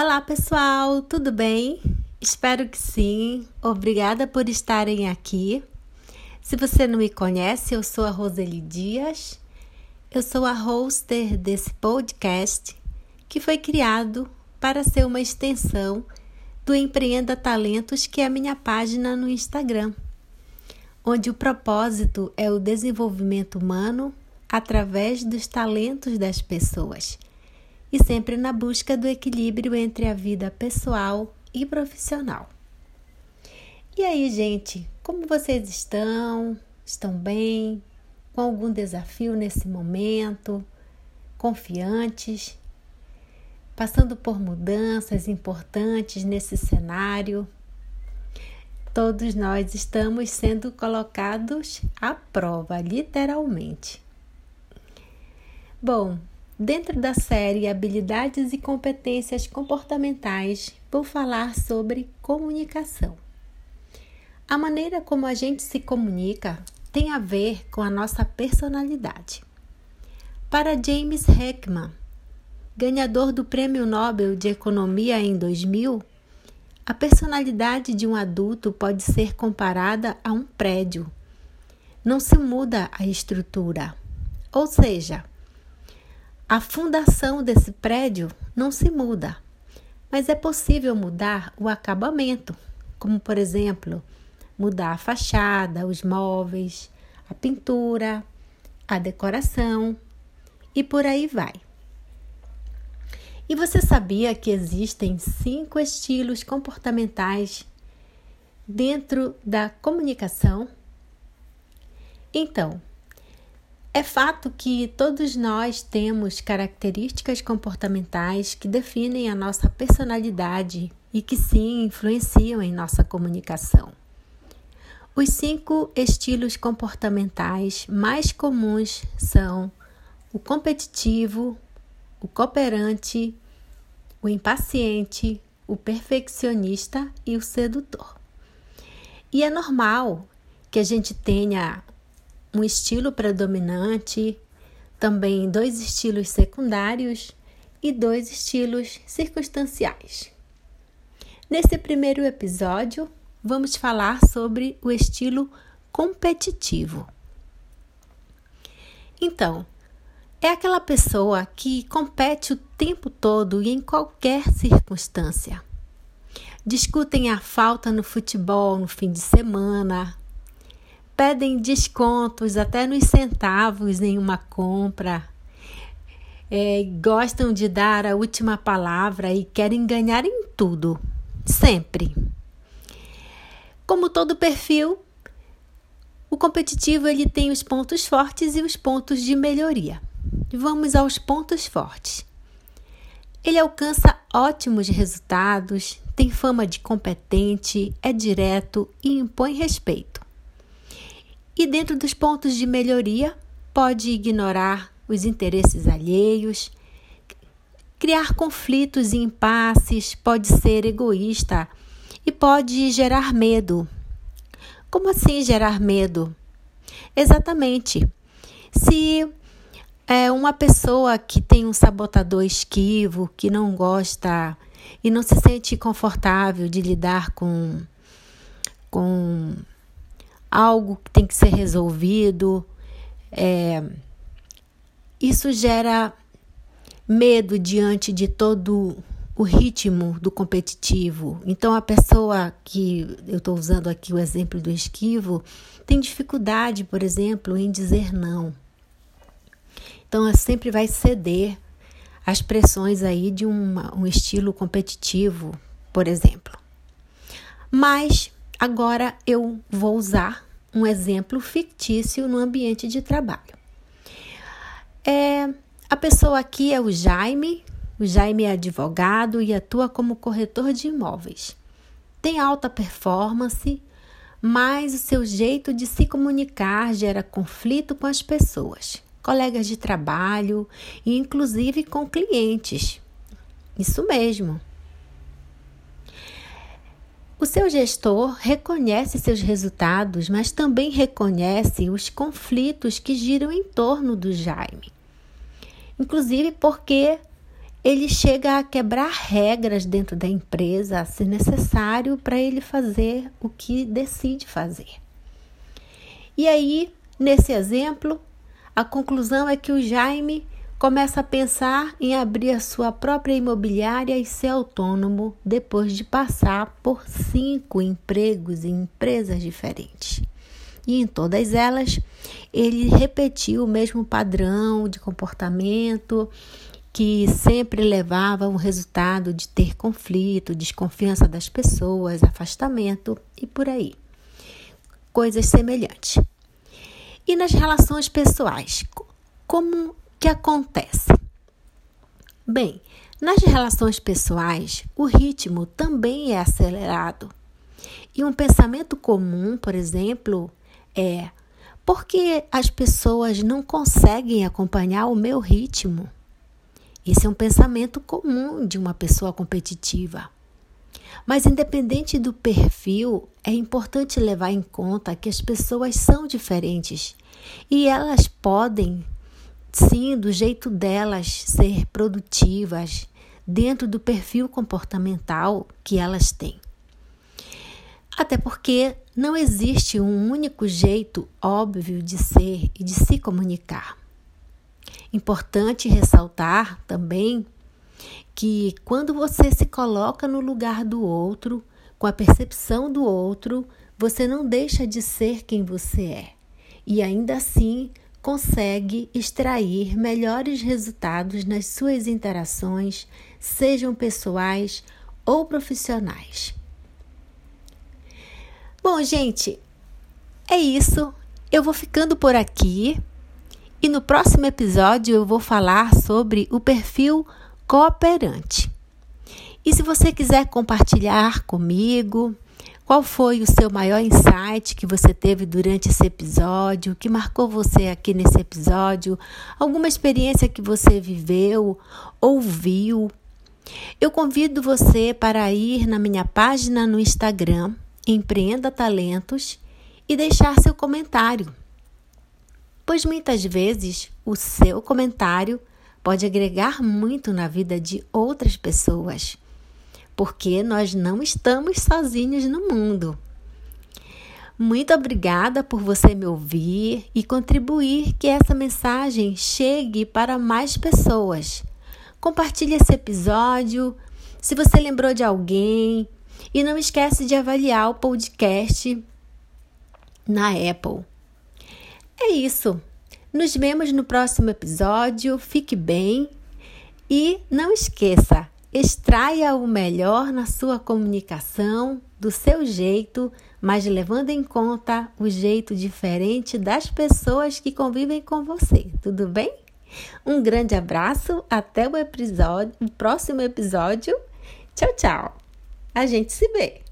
Olá, pessoal, tudo bem? Espero que sim. Obrigada por estarem aqui. Se você não me conhece, eu sou a Roseli Dias. Eu sou a hoster desse podcast que foi criado para ser uma extensão do Empreenda Talentos, que é a minha página no Instagram, onde o propósito é o desenvolvimento humano através dos talentos das pessoas e sempre na busca do equilíbrio entre a vida pessoal e profissional. E aí, gente, como vocês estão? Estão bem? Com algum desafio nesse momento? Confiantes? Passando por mudanças importantes nesse cenário? Todos nós estamos sendo colocados à prova, literalmente. Bom, Dentro da série Habilidades e Competências Comportamentais, vou falar sobre comunicação. A maneira como a gente se comunica tem a ver com a nossa personalidade. Para James Heckman, ganhador do Prêmio Nobel de Economia em 2000, a personalidade de um adulto pode ser comparada a um prédio. Não se muda a estrutura, ou seja, a fundação desse prédio não se muda, mas é possível mudar o acabamento, como por exemplo, mudar a fachada, os móveis, a pintura, a decoração e por aí vai. E você sabia que existem cinco estilos comportamentais dentro da comunicação? Então, é fato que todos nós temos características comportamentais que definem a nossa personalidade e que sim influenciam em nossa comunicação. Os cinco estilos comportamentais mais comuns são o competitivo, o cooperante, o impaciente, o perfeccionista e o sedutor. E é normal que a gente tenha um estilo predominante, também dois estilos secundários e dois estilos circunstanciais. Nesse primeiro episódio, vamos falar sobre o estilo competitivo. Então, é aquela pessoa que compete o tempo todo e em qualquer circunstância. Discutem a falta no futebol no fim de semana, pedem descontos até nos centavos em uma compra. É, gostam de dar a última palavra e querem ganhar em tudo, sempre. Como todo perfil, o competitivo ele tem os pontos fortes e os pontos de melhoria. Vamos aos pontos fortes. Ele alcança ótimos resultados, tem fama de competente, é direto e impõe respeito e, dentro dos pontos de melhoria, pode ignorar os interesses alheios, criar conflitos e impasses, pode ser egoísta e pode gerar medo. Como assim gerar medo? Exatamente. Se é uma pessoa que tem um sabotador esquivo, que não gosta e não se sente confortável de lidar com, com algo que tem que ser resolvido. É, isso gera medo diante de todo o ritmo do competitivo. Então, a pessoa que eu estou usando aqui o exemplo do esquivo tem dificuldade, por exemplo, em dizer não. Então, ela sempre vai ceder às pressões aí de um estilo competitivo, por exemplo. Mas Agora eu vou usar um exemplo fictício no ambiente de trabalho. É, a pessoa aqui é o Jaime. O Jaime é advogado e atua como corretor de imóveis. Tem alta performance, mas o seu jeito de se comunicar gera conflito com as pessoas, colegas de trabalho e inclusive com clientes. Isso mesmo. O seu gestor reconhece seus resultados, mas também reconhece os conflitos que giram em torno do Jaime. Inclusive porque ele chega a quebrar regras dentro da empresa, se necessário, para ele fazer o que decide fazer. E aí, nesse exemplo, a conclusão é que o Jaime começa a pensar em abrir a sua própria imobiliária e ser autônomo depois de passar por cinco empregos em empresas diferentes. E em todas elas, ele repetiu o mesmo padrão de comportamento que sempre levava ao resultado de ter conflito, desconfiança das pessoas, afastamento e por aí. Coisas semelhantes. E nas relações pessoais, como que acontece? Bem, nas relações pessoais, o ritmo também é acelerado. E um pensamento comum, por exemplo, é: por que as pessoas não conseguem acompanhar o meu ritmo? Esse é um pensamento comum de uma pessoa competitiva. Mas, independente do perfil, é importante levar em conta que as pessoas são diferentes e elas podem sim, do jeito delas ser produtivas dentro do perfil comportamental que elas têm. Até porque não existe um único jeito óbvio de ser e de se comunicar. Importante ressaltar também que quando você se coloca no lugar do outro, com a percepção do outro, você não deixa de ser quem você é. E ainda assim consegue extrair melhores resultados nas suas interações, sejam pessoais ou profissionais. Bom, gente, é isso. Eu vou ficando por aqui e no próximo episódio eu vou falar sobre o perfil cooperante. E se você quiser compartilhar comigo, qual foi o seu maior insight que você teve durante esse episódio? Que marcou você aqui nesse episódio? Alguma experiência que você viveu, ouviu? Eu convido você para ir na minha página no Instagram, Empreenda Talentos, e deixar seu comentário. Pois muitas vezes o seu comentário pode agregar muito na vida de outras pessoas porque nós não estamos sozinhos no mundo. Muito obrigada por você me ouvir e contribuir que essa mensagem chegue para mais pessoas. Compartilhe esse episódio se você lembrou de alguém e não esquece de avaliar o podcast na Apple. É isso. Nos vemos no próximo episódio. Fique bem e não esqueça, Extraia o melhor na sua comunicação, do seu jeito, mas levando em conta o jeito diferente das pessoas que convivem com você. Tudo bem? Um grande abraço, até o episódio, o próximo episódio. Tchau, tchau. A gente se vê.